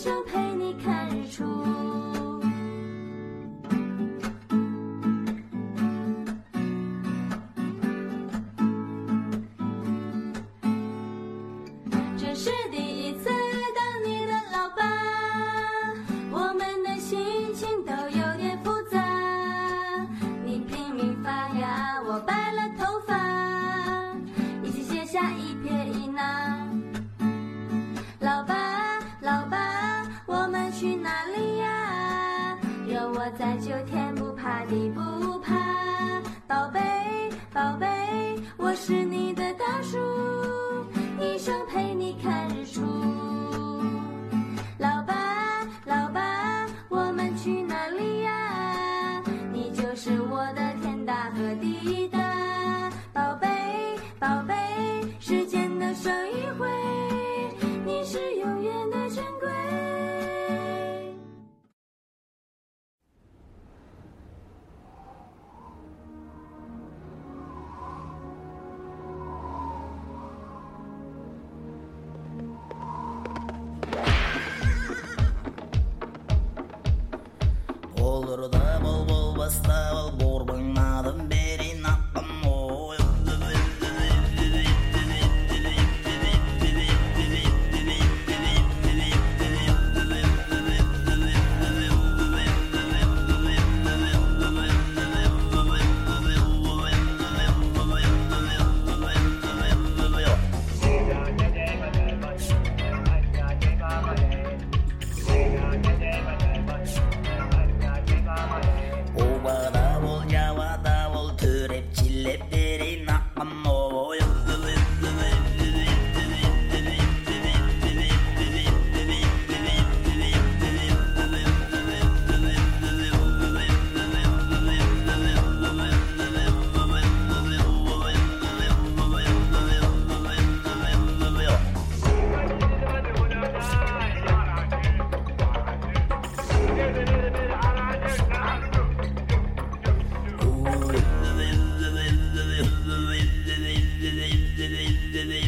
我想陪你看日出。这是你不怕，宝贝，宝贝，我是你的大树，一生陪你看日出。老爸，老爸，我们去哪里呀？你就是我的天大和地大，宝贝，宝贝，bol oh bol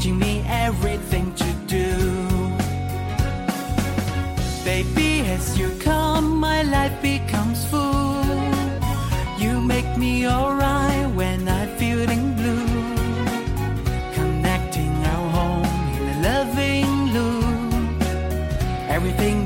teaching me everything to do. Baby, as you come, my life becomes full. You make me alright when I'm feeling blue. Connecting our home in a loving loop. Everything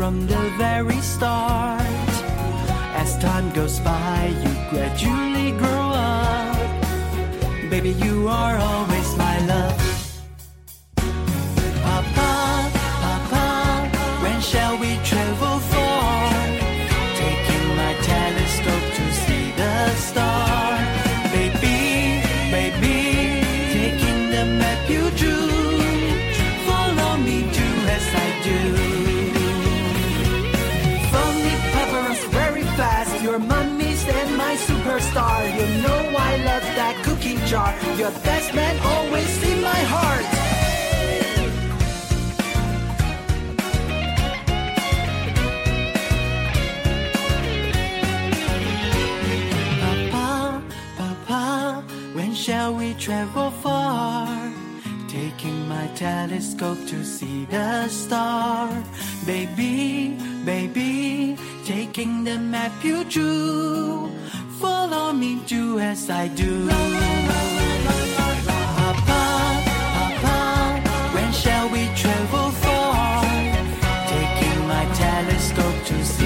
from the very start. As time goes by, you gradually grow up. Baby, you are always my love. Papa, Papa, when shall we superstar. You know I love that cookie jar. Your best man always in my heart. Papa, Papa, when shall we travel far? Taking my telescope to see the star. Baby, baby, taking the map you drew. Follow me, do as I do. Papa, Papa, when shall we travel far? Taking my telescope to see.